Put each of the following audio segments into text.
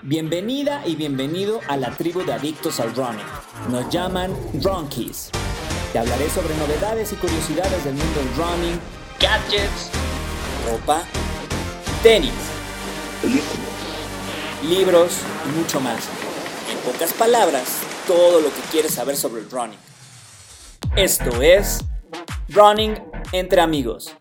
Bienvenida y bienvenido a la tribu de adictos al running. Nos llaman Runkies. Te hablaré sobre novedades y curiosidades del mundo del running, gadgets, ropa, tenis, libros y mucho más. En pocas palabras, todo lo que quieres saber sobre el running. Esto es Running entre amigos.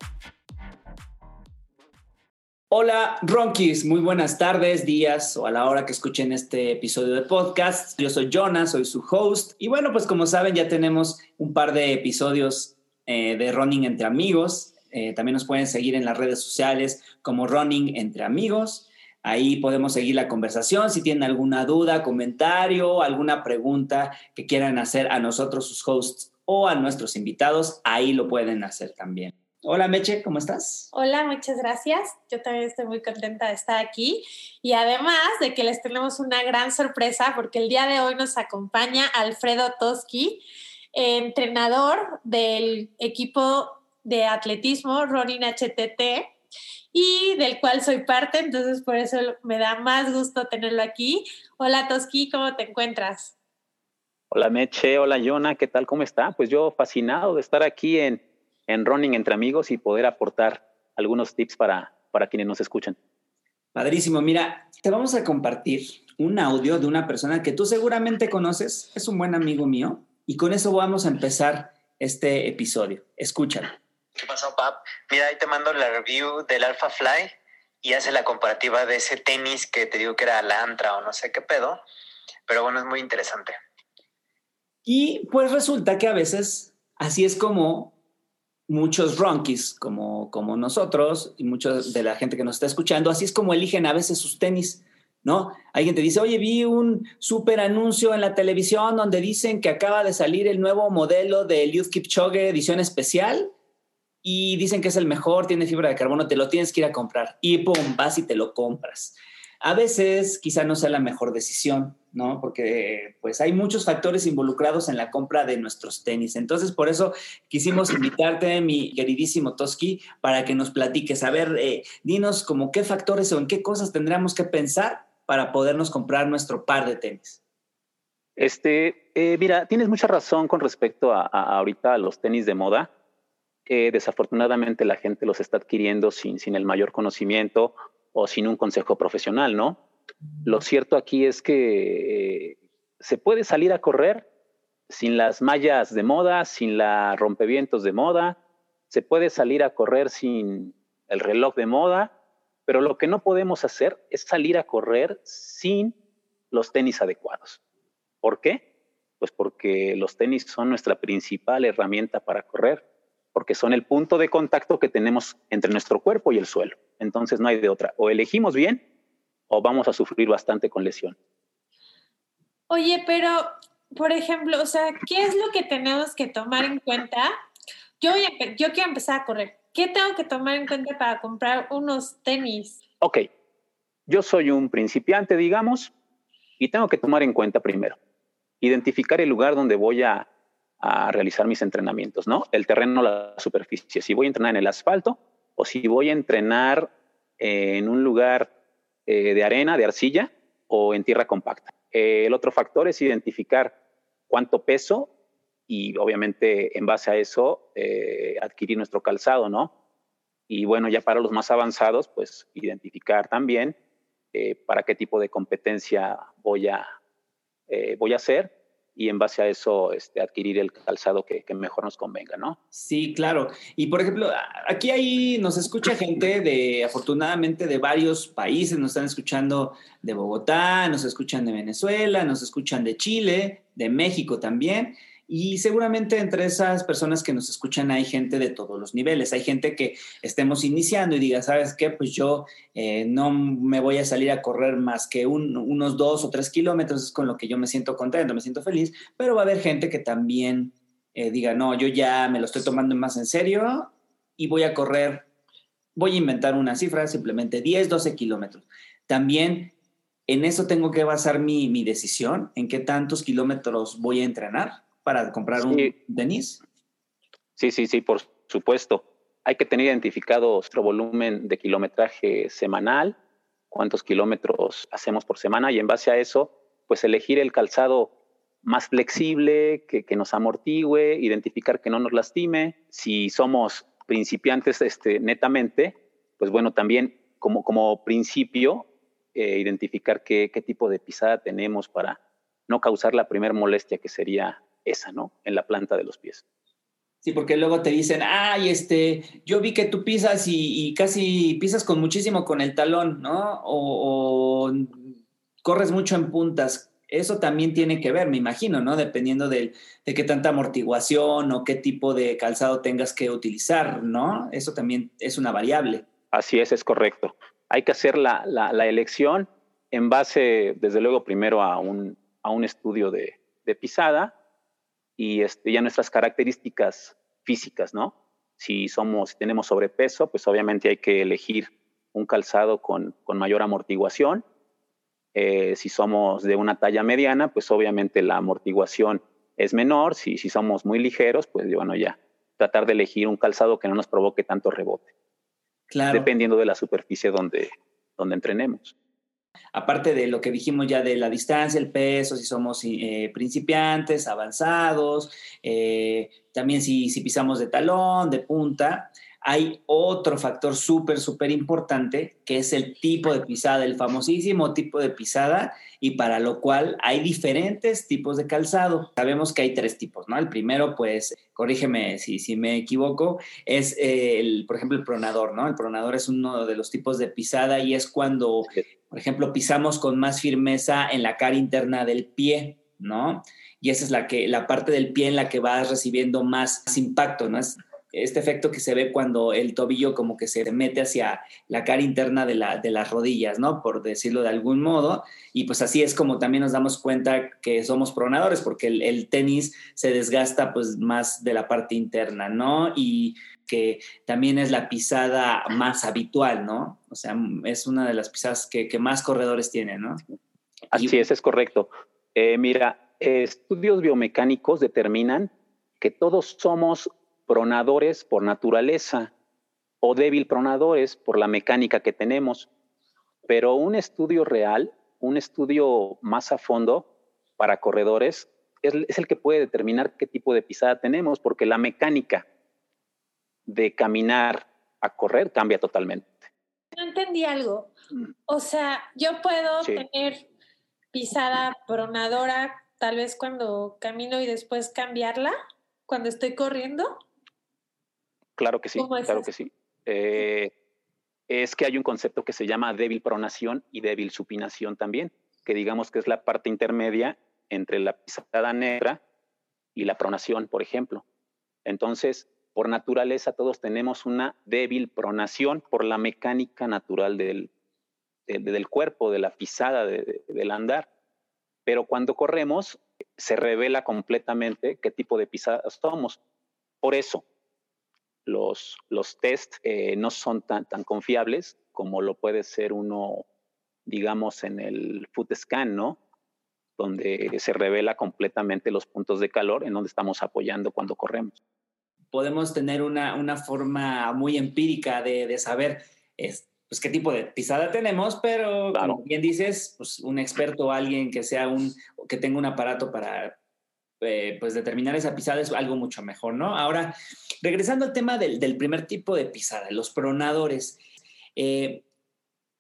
Hola, Ronquis, muy buenas tardes, días o a la hora que escuchen este episodio de podcast. Yo soy Jonas, soy su host. Y bueno, pues como saben, ya tenemos un par de episodios eh, de Running entre amigos. Eh, también nos pueden seguir en las redes sociales como Running entre amigos. Ahí podemos seguir la conversación. Si tienen alguna duda, comentario, alguna pregunta que quieran hacer a nosotros, sus hosts o a nuestros invitados, ahí lo pueden hacer también. Hola Meche, ¿cómo estás? Hola, muchas gracias. Yo también estoy muy contenta de estar aquí y además de que les tenemos una gran sorpresa porque el día de hoy nos acompaña Alfredo Toski, entrenador del equipo de atletismo Running HTT y del cual soy parte, entonces por eso me da más gusto tenerlo aquí. Hola Toski, ¿cómo te encuentras? Hola Meche, hola Yona, ¿qué tal? ¿Cómo está? Pues yo fascinado de estar aquí en en running entre amigos y poder aportar algunos tips para, para quienes nos escuchan. Padrísimo. Mira, te vamos a compartir un audio de una persona que tú seguramente conoces, es un buen amigo mío, y con eso vamos a empezar este episodio. Escúchalo. ¿Qué pasó, Pap? Mira, ahí te mando la review del Alpha Fly y hace la comparativa de ese tenis que te digo que era la Antra o no sé qué pedo, pero bueno, es muy interesante. Y pues resulta que a veces así es como muchos ronkies como, como nosotros y muchos de la gente que nos está escuchando, así es como eligen a veces sus tenis, ¿no? Alguien te dice, oye, vi un súper anuncio en la televisión donde dicen que acaba de salir el nuevo modelo del Youth Kipchoge edición especial y dicen que es el mejor, tiene fibra de carbono, te lo tienes que ir a comprar y pum, vas y te lo compras. A veces quizá no sea la mejor decisión, ¿no? Porque pues hay muchos factores involucrados en la compra de nuestros tenis. Entonces, por eso quisimos invitarte, mi queridísimo Toski, para que nos platiques. A ver, eh, dinos como qué factores o en qué cosas tendríamos que pensar para podernos comprar nuestro par de tenis. Este, eh, mira, tienes mucha razón con respecto a, ahorita a los tenis de moda. desafortunadamente la gente los está adquiriendo sin, sin el mayor conocimiento o sin un consejo profesional, ¿no? Lo cierto aquí es que eh, se puede salir a correr sin las mallas de moda, sin la rompevientos de moda, se puede salir a correr sin el reloj de moda, pero lo que no podemos hacer es salir a correr sin los tenis adecuados. ¿Por qué? Pues porque los tenis son nuestra principal herramienta para correr porque son el punto de contacto que tenemos entre nuestro cuerpo y el suelo. Entonces no hay de otra. O elegimos bien o vamos a sufrir bastante con lesión. Oye, pero, por ejemplo, o sea, ¿qué es lo que tenemos que tomar en cuenta? Yo, yo quiero empezar a correr. ¿Qué tengo que tomar en cuenta para comprar unos tenis? Ok, yo soy un principiante, digamos, y tengo que tomar en cuenta primero, identificar el lugar donde voy a a realizar mis entrenamientos, ¿no? El terreno, la superficie, si voy a entrenar en el asfalto o si voy a entrenar en un lugar eh, de arena, de arcilla o en tierra compacta. el otro factor es identificar cuánto peso y obviamente en base a eso eh, adquirir nuestro calzado, ¿no? Y bueno, ya para los más avanzados, pues identificar también eh, para qué tipo de competencia voy a, voy a hacer y en base a eso este, adquirir el calzado que, mejor nos convenga, ¿no? Sí, claro. Y por ejemplo, aquí ahí nos escucha gente de, afortunadamente, de varios países, nos están escuchando de Bogotá, nos escuchan de Venezuela, nos escuchan de Chile, de México también. Y seguramente entre esas personas que nos escuchan hay gente de todos los niveles. Hay gente que estemos iniciando y diga, ¿sabes qué? Pues yo eh, no me voy a salir a correr más que unos dos o tres kilómetros, es con lo que yo me siento contento, me siento feliz, pero va a haber gente que también eh, diga, no, yo ya me lo estoy tomando más en serio y voy a correr, voy a inventar una cifra, simplemente 10, 12 kilómetros. También en eso tengo que basar mi, mi decisión, en qué tantos kilómetros voy a entrenar para comprar un tenis? Sí, sí, sí, por supuesto. Hay que tener identificado nuestro volumen de kilometraje semanal cuántos kilómetros hacemos por semana y en base a eso, pues elegir el calzado más flexible, que, que nos amortigüe, identificar que no nos lastime. Si somos principiantes este, netamente, pues bueno, también como, como principio, eh, identificar qué, qué tipo de pisada tenemos para no causar la primera molestia que sería esa, ¿no? En la planta de los pies. Sí, porque luego te dicen, ay, este, yo vi que tú pisas y, casi pisas con muchísimo con el talón, ¿no? O, corres mucho en puntas. Eso también tiene que ver, me imagino, ¿no? Dependiendo de, de qué tanta amortiguación o qué tipo de calzado tengas que utilizar, ¿no? Eso también es una variable. Así es, es correcto. Hay que hacer la, la, elección en base, desde luego, primero a un, a un estudio de, de pisada, y este, ya nuestras características físicas, ¿no? Si somos, si tenemos sobrepeso, pues obviamente hay que elegir un calzado con, con mayor amortiguación. Eh, si somos de una talla mediana, pues obviamente la amortiguación es menor. Si, si somos muy ligeros, pues bueno, ya tratar de elegir un calzado que no nos provoque tanto rebote. Claro. Dependiendo de la superficie donde, donde entrenemos aparte de lo que dijimos ya de la distancia, el peso, si somos eh, principiantes, avanzados, eh, también si, si, pisamos de talón, de punta, hay otro factor súper, súper importante, que es el tipo de pisada, el famosísimo tipo de pisada, y para lo cual hay diferentes tipos de calzado. Sabemos que hay tres tipos, ¿no? El primero, pues, corrígeme si, si me equivoco, es, el, por ejemplo, el pronador, ¿no? El pronador es uno de los tipos de pisada y es cuando, por ejemplo, pisamos con más firmeza en la cara interna del pie, ¿no? Y esa es la, que, la parte del pie en la que vas recibiendo más, impacto, ¿no? Este efecto que se ve cuando el tobillo como que se mete hacia la cara interna de, la, de las rodillas, ¿no? Por decirlo de algún modo. Y pues así es como también nos damos cuenta que somos pronadores, porque el, tenis se desgasta pues más de la parte interna, ¿no? Y que también es la pisada más habitual, ¿no? O sea, es una de las pisadas que, más corredores tienen, ¿no? Así es, es correcto. Eh, mira, estudios biomecánicos determinan que todos somos pronadores por naturaleza o débil pronadores por la mecánica que tenemos. Pero un estudio real, un estudio más a fondo para corredores, es, el que puede determinar qué tipo de pisada tenemos, porque la mecánica de caminar a correr cambia totalmente. No entendí algo. O sea, yo puedo tener pisada pronadora tal vez cuando camino y después cambiarla cuando estoy corriendo. Claro que sí, claro que sí. Eh, es que hay un concepto que se llama débil pronación y débil supinación también, que digamos que es la parte intermedia entre la pisada negra y la pronación, por ejemplo. Entonces, por naturaleza todos tenemos una débil pronación por la mecánica natural del, del, cuerpo, de la pisada, del andar. Pero cuando corremos, se revela completamente qué tipo de pisada somos. Por eso, los, los test eh, no son tan, tan confiables como lo puede ser uno, digamos, en el foot scan, ¿no? Donde se revela completamente los puntos de calor en donde estamos apoyando cuando corremos. Podemos tener una, una forma muy empírica de, de saber es, pues, qué tipo de pisada tenemos, pero como bien dices, pues, un experto o alguien que sea un, que tenga un aparato para, eh, pues determinar esa pisada es algo mucho mejor, ¿no? Ahora, regresando al tema del, primer tipo de pisada, los pronadores. Eh,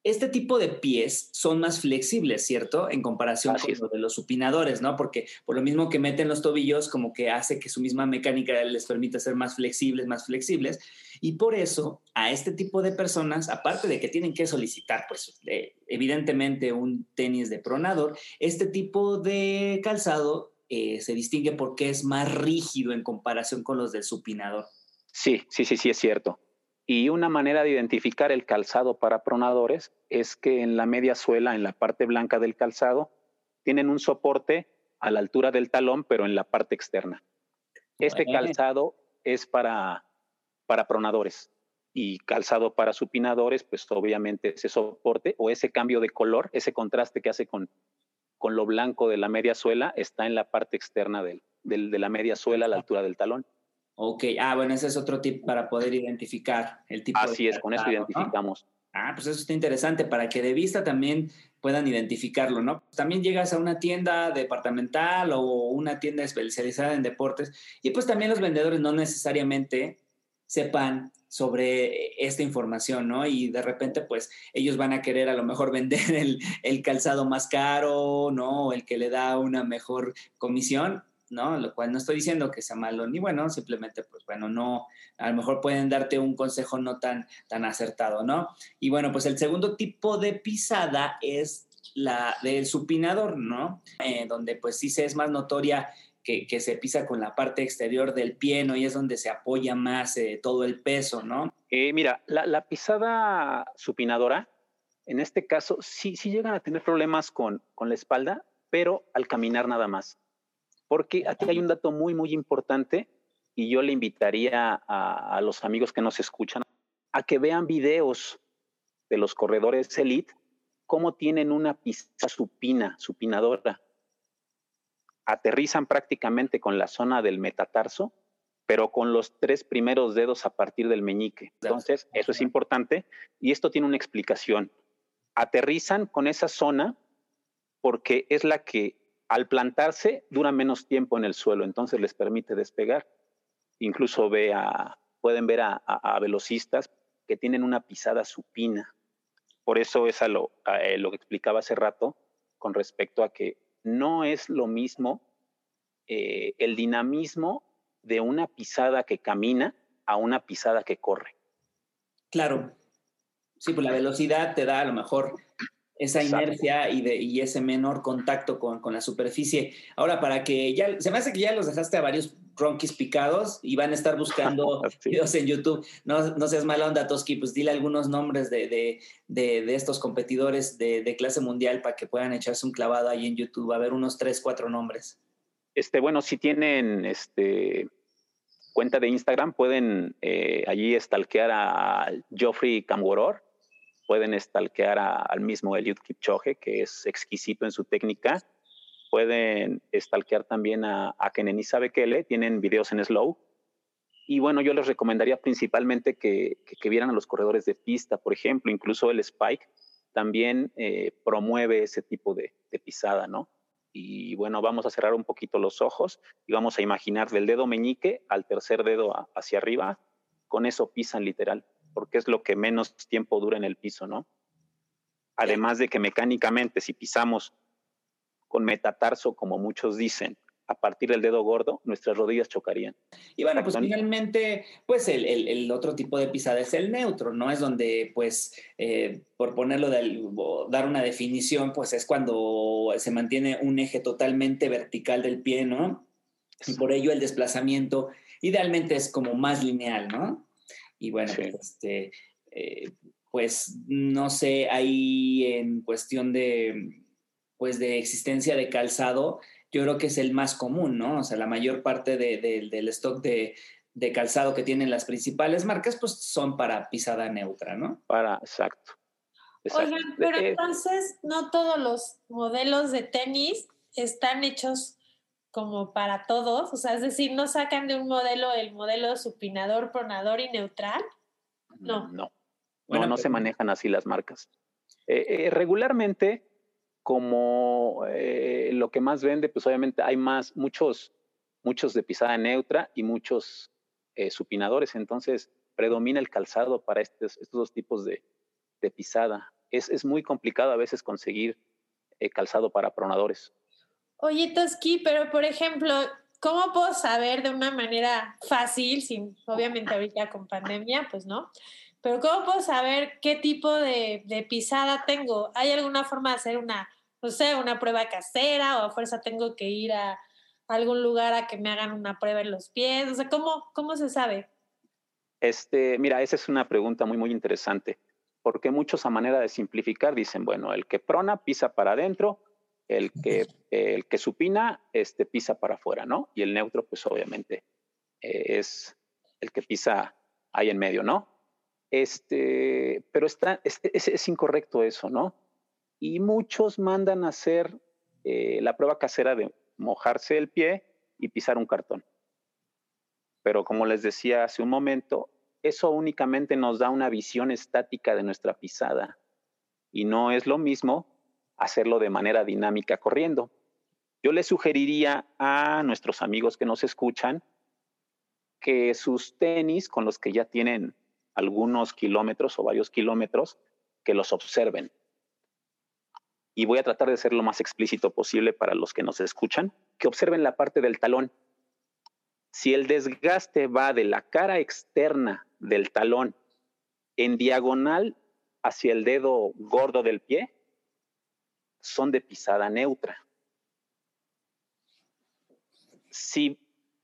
este tipo de pies son más flexibles, ¿cierto? En comparación con los de los supinadores, ¿no? Porque por lo mismo que meten los tobillos, como que hace que su misma mecánica les permita ser más flexibles, más flexibles. Y por eso a este tipo de personas, aparte de que tienen que solicitar, pues evidentemente un tenis de pronador, este tipo de calzado eh, se distingue porque es más rígido en comparación con los del supinador. Sí, sí, sí, sí, es cierto. Y una manera de identificar el calzado para pronadores es que en la media suela, en la parte blanca del calzado, tienen un soporte a la altura del talón, pero en la parte externa. Este calzado es para, para pronadores y calzado para supinadores, pues obviamente ese soporte o ese cambio de color, ese contraste que hace con, con lo blanco de la media suela está en la parte externa del, de la media suela a la altura del talón. Ok, ah, bueno, ese es otro tip para poder identificar el tipo Así es, con eso identificamos. Ah, pues eso está interesante para que de vista también puedan identificarlo, ¿no? También llegas a una tienda departamental o una tienda especializada en deportes y pues también los vendedores no necesariamente sepan sobre esta información, ¿no? Y de repente, pues ellos van a querer a lo mejor vender el, el calzado más caro, ¿no? El que le da una mejor comisión ¿no? Lo cual no estoy diciendo que sea malo ni bueno, simplemente, pues bueno, no, a lo mejor pueden darte un consejo no tan, tan acertado, ¿no? Y bueno, pues el segundo tipo de pisada es la del supinador, ¿no? Eh, donde pues sí se es más notoria que, se pisa con la parte exterior del pie, ¿no? Y es donde se apoya más eh, todo el peso, ¿no? Eh, mira, la, pisada supinadora, en este caso, sí, sí llegan a tener problemas con, con la espalda, pero al caminar nada más. Porque aquí hay un dato muy, muy importante y yo le invitaría a, los amigos que nos escuchan a que vean videos de los corredores elite, cómo tienen una pista supina, supinadora. Aterrizan prácticamente con la zona del metatarso, pero con los tres primeros dedos a partir del meñique. Entonces, eso es importante y esto tiene una explicación. Aterrizan con esa zona porque es la que al plantarse dura menos tiempo en el suelo, entonces les permite despegar. Incluso ve pueden ver a, velocistas que tienen una pisada supina. Por eso es lo, eh, lo que explicaba hace rato con respecto a que no es lo mismo eh, el dinamismo de una pisada que camina a una pisada que corre. Claro. Sí, pues la velocidad te da a lo mejor esa inercia y, de, y ese menor contacto con, con, la superficie. Ahora, para que ya, se me hace que ya los dejaste a varios ronquis picados y van a estar buscando videos en YouTube. No, no seas mala onda, Toski, pues dile algunos nombres de, de, de, estos competidores de, clase mundial para que puedan echarse un clavado ahí en YouTube. A ver, unos tres, cuatro nombres. Este, bueno, si tienen este cuenta de Instagram, pueden eh, allí stalkear a Geoffrey Camgoror pueden stalkear al mismo Eliud Kipchoge, que es exquisito en su técnica. Pueden stalkear también a, a Kenenisa Bekele, tienen videos en slow. Y bueno, yo les recomendaría principalmente que, que, vieran a los corredores de pista, por ejemplo, incluso el Spike también eh, promueve ese tipo de, de pisada, ¿no? Y bueno, vamos a cerrar un poquito los ojos y vamos a imaginar del dedo meñique al tercer dedo hacia arriba, con eso pisan literal porque es lo que menos tiempo dura en el piso, ¿no? Además de que mecánicamente, si pisamos con metatarso, como muchos dicen, a partir del dedo gordo, nuestras rodillas chocarían. Y bueno, pues finalmente, pues el, otro tipo de pisada es el neutro, ¿no? Es donde, pues, eh, por ponerlo, de, dar una definición, pues es cuando se mantiene un eje totalmente vertical del pie, ¿no? Y por ello el desplazamiento idealmente es como más lineal, ¿no? Y bueno, pues, este, eh, pues no sé, ahí en cuestión de, pues de existencia de calzado, yo creo que es el más común, ¿no? O sea, la mayor parte del stock de, calzado que tienen las principales marcas, pues son para pisada neutra, ¿no? Para, exacto. Oigan, pero eh, entonces no todos los modelos de tenis están hechos como para todos, o sea, es decir, no sacan de un modelo el modelo supinador, pronador y neutral. No. No. Bueno, no se manejan así las marcas. Eh, eh, regularmente, como eh, lo que más vende, pues obviamente hay más, muchos, muchos de pisada neutra y muchos supinadores. Entonces, predomina el calzado para estos, estos dos tipos de, de pisada. Es, es, muy complicado a veces conseguir calzado para pronadores. Oye, Toski, pero por ejemplo, ¿cómo puedo saber de una manera fácil, sin, obviamente ahorita con pandemia, pues no? Pero ¿cómo puedo saber qué tipo de, pisada tengo? ¿Hay alguna forma de hacer una, no sé, una prueba casera o a fuerza tengo que ir a algún lugar a que me hagan una prueba en los pies? O sea, ¿cómo, cómo se sabe? Este, mira, esa es una pregunta muy, muy interesante, porque muchos a manera de simplificar dicen, bueno, el que prona pisa para adentro, el que, el que supina este, pisa para afuera, ¿no? Y el neutro, pues obviamente eh, es el que pisa ahí en medio, ¿no? Este, pero está, es, incorrecto eso, ¿no? Y muchos mandan a hacer eh, la prueba casera de mojarse el pie y pisar un cartón. Pero como les decía hace un momento, eso únicamente nos da una visión estática de nuestra pisada y no es lo mismo hacerlo de manera dinámica corriendo. Yo le sugeriría a nuestros amigos que nos escuchan que sus tenis con los que ya tienen algunos kilómetros o varios kilómetros, que los observen. Y voy a tratar de ser lo más explícito posible para los que nos escuchan, que observen la parte del talón. Si el desgaste va de la cara externa del talón en diagonal hacia el dedo gordo del pie, son de pisada neutra. Si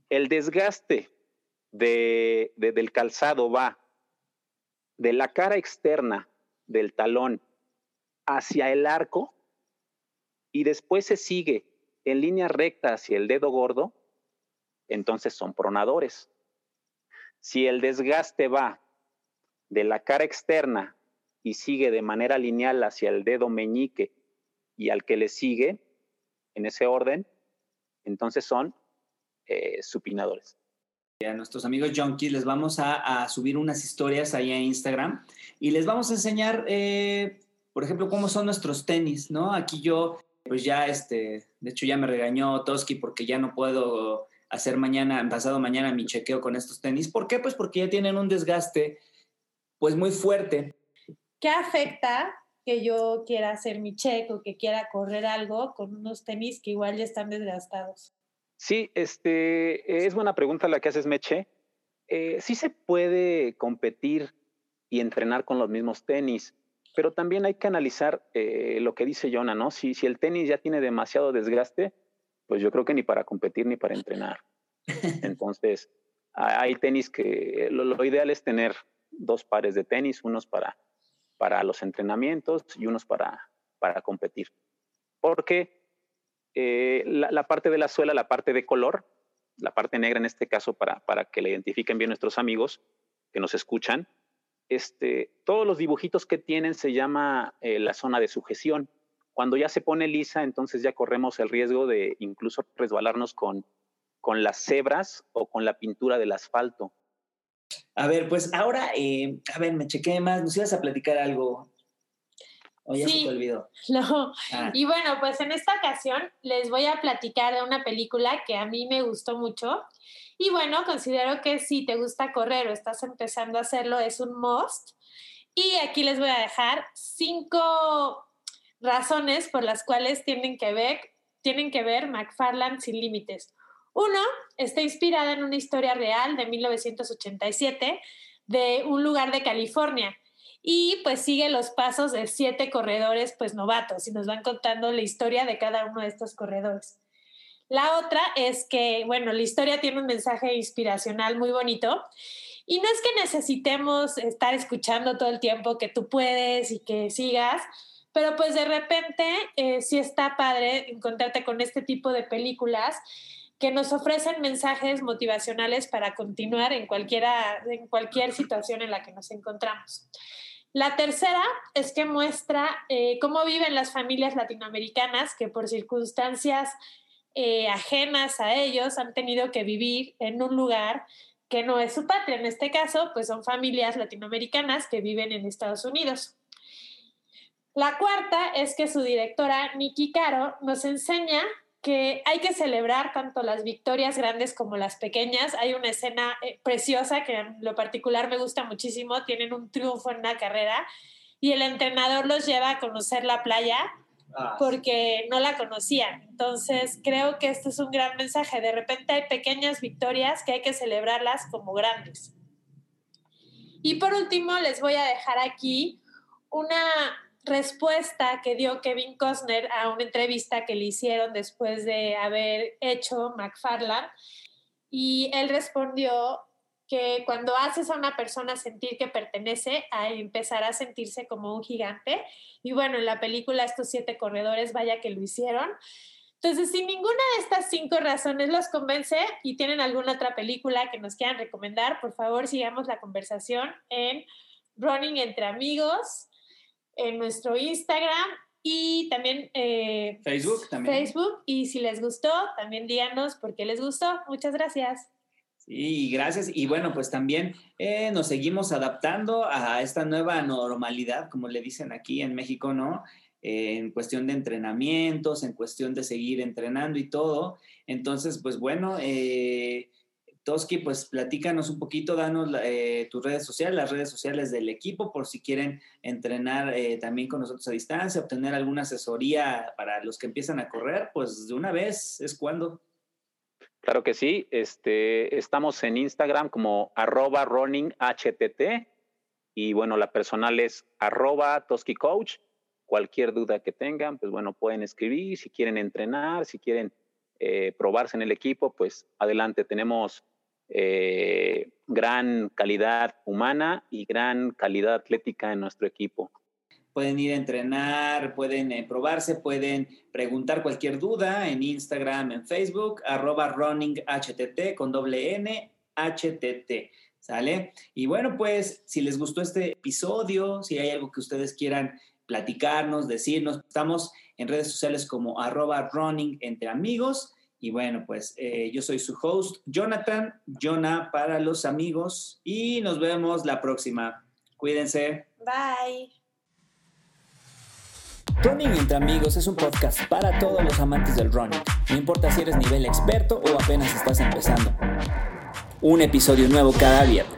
el desgaste del calzado va de la cara externa del talón hacia el arco y después se sigue en línea recta hacia el dedo gordo, entonces son pronadores. Si el desgaste va de la cara externa y sigue de manera lineal hacia el dedo meñique y al que le sigue, en ese orden, entonces son eh, supinadores a nuestros amigos junkies les vamos a, subir unas historias ahí a Instagram y les vamos a enseñar, eh, por ejemplo, cómo son nuestros tenis, ¿no? Aquí yo, pues ya, este, de hecho ya me regañó Toski porque ya no puedo hacer mañana, pasado mañana mi chequeo con estos tenis. ¿Por qué? Pues porque ya tienen un desgaste, pues muy fuerte. ¿Qué afecta que yo quiera hacer mi check que quiera correr algo con unos tenis que igual ya están desgastados? Sí, este, es buena pregunta la que haces, Meche. Eh, sí se puede competir y entrenar con los mismos tenis, pero también hay que analizar eh, lo que dice Jonah, ¿no? Si, si el tenis ya tiene demasiado desgaste, pues yo creo que ni para competir ni para entrenar. Entonces, hay tenis que lo, lo, ideal es tener dos pares de tenis, unos para, para los entrenamientos y unos para, para competir. Porque eh, la, parte de la suela, la parte de color, la parte negra en este caso, para, para que la identifiquen bien nuestros amigos que nos escuchan, este, todos los dibujitos que tienen se llama eh, la zona de sujeción. Cuando ya se pone lisa, entonces ya corremos el riesgo de incluso resbalarnos con, con las cebras o con la pintura del asfalto. A ver, pues ahora, eh, a ver, me chequé más, nos ibas a platicar algo ¿O ya sí, se te olvidó? No. Ah. Y bueno, pues en esta ocasión les voy a platicar de una película que a mí me gustó mucho. Y bueno, considero que si te gusta correr o estás empezando a hacerlo, es un must. Y aquí les voy a dejar cinco razones por las cuales tienen que ver, tienen que ver McFarland sin límites. Uno, está inspirada en una historia real de 1987 de un lugar de California y pues sigue los pasos de siete corredores pues novatos y nos van contando la historia de cada uno de estos corredores. La otra es que, bueno, la historia tiene un mensaje inspiracional muy bonito y no es que necesitemos estar escuchando todo el tiempo que tú puedes y que sigas, pero pues de repente eh, sí está padre encontrarte con este tipo de películas que nos ofrecen mensajes motivacionales para continuar en, cualquiera, en cualquier situación en la que nos encontramos. La tercera es que muestra eh, cómo viven las familias latinoamericanas que por circunstancias eh, ajenas a ellos han tenido que vivir en un lugar que no es su patria. En este caso, pues son familias latinoamericanas que viven en Estados Unidos. La cuarta es que su directora, Nikki Caro, nos enseña que hay que celebrar tanto las victorias grandes como las pequeñas. Hay una escena eh, preciosa que en lo particular me gusta muchísimo. Tienen un triunfo en una carrera y el entrenador los lleva a conocer la playa ah. porque no la conocían. Entonces creo que este es un gran mensaje. De repente hay pequeñas victorias que hay que celebrarlas como grandes. Y por último les voy a dejar aquí una respuesta que dio Kevin Costner a una entrevista que le hicieron después de haber hecho McFarland. Y él respondió que cuando haces a una persona sentir que pertenece, a empezar a sentirse como un gigante. Y bueno, en la película estos siete corredores, vaya que lo hicieron. Entonces, si ninguna de estas cinco razones los convence y tienen alguna otra película que nos quieran recomendar, por favor sigamos la conversación en Running entre amigos en nuestro Instagram y también eh, Facebook también. Facebook y si les gustó, también díganos por qué les gustó. Muchas gracias. Sí, gracias. Y bueno, pues también eh, nos seguimos adaptando a esta nueva normalidad, como le dicen aquí en México, ¿no? en cuestión de entrenamientos, en cuestión de seguir entrenando y todo. Entonces, pues bueno, eh, Toski, pues platícanos un poquito, danos eh, tus redes sociales, las redes sociales del equipo, por si quieren entrenar eh, también con nosotros a distancia, obtener alguna asesoría para los que empiezan a correr, pues de una vez es cuando. Claro que sí, este, estamos en Instagram como arroba runninghtt y bueno, la personal es arroba toskicoach. Cualquier duda que tengan, pues bueno, pueden escribir, si quieren entrenar, si quieren eh, probarse en el equipo, pues adelante, tenemos eh, gran calidad humana y gran calidad atlética en nuestro equipo. Pueden ir a entrenar, pueden eh, probarse, pueden preguntar cualquier duda en Instagram, en Facebook, arroba runninghtt con doble N, HTT. ¿Sale? Y bueno, pues si les gustó este episodio, si hay algo que ustedes quieran platicarnos, decirnos, estamos en redes sociales como arroba running entre amigos y bueno, pues eh, yo soy su host, Jonathan, Jonah para los amigos, y nos vemos la próxima. Cuídense. Bye. Running entre amigos es un podcast para todos los amantes del running. No importa si eres nivel experto o apenas estás empezando. Un episodio nuevo cada viernes.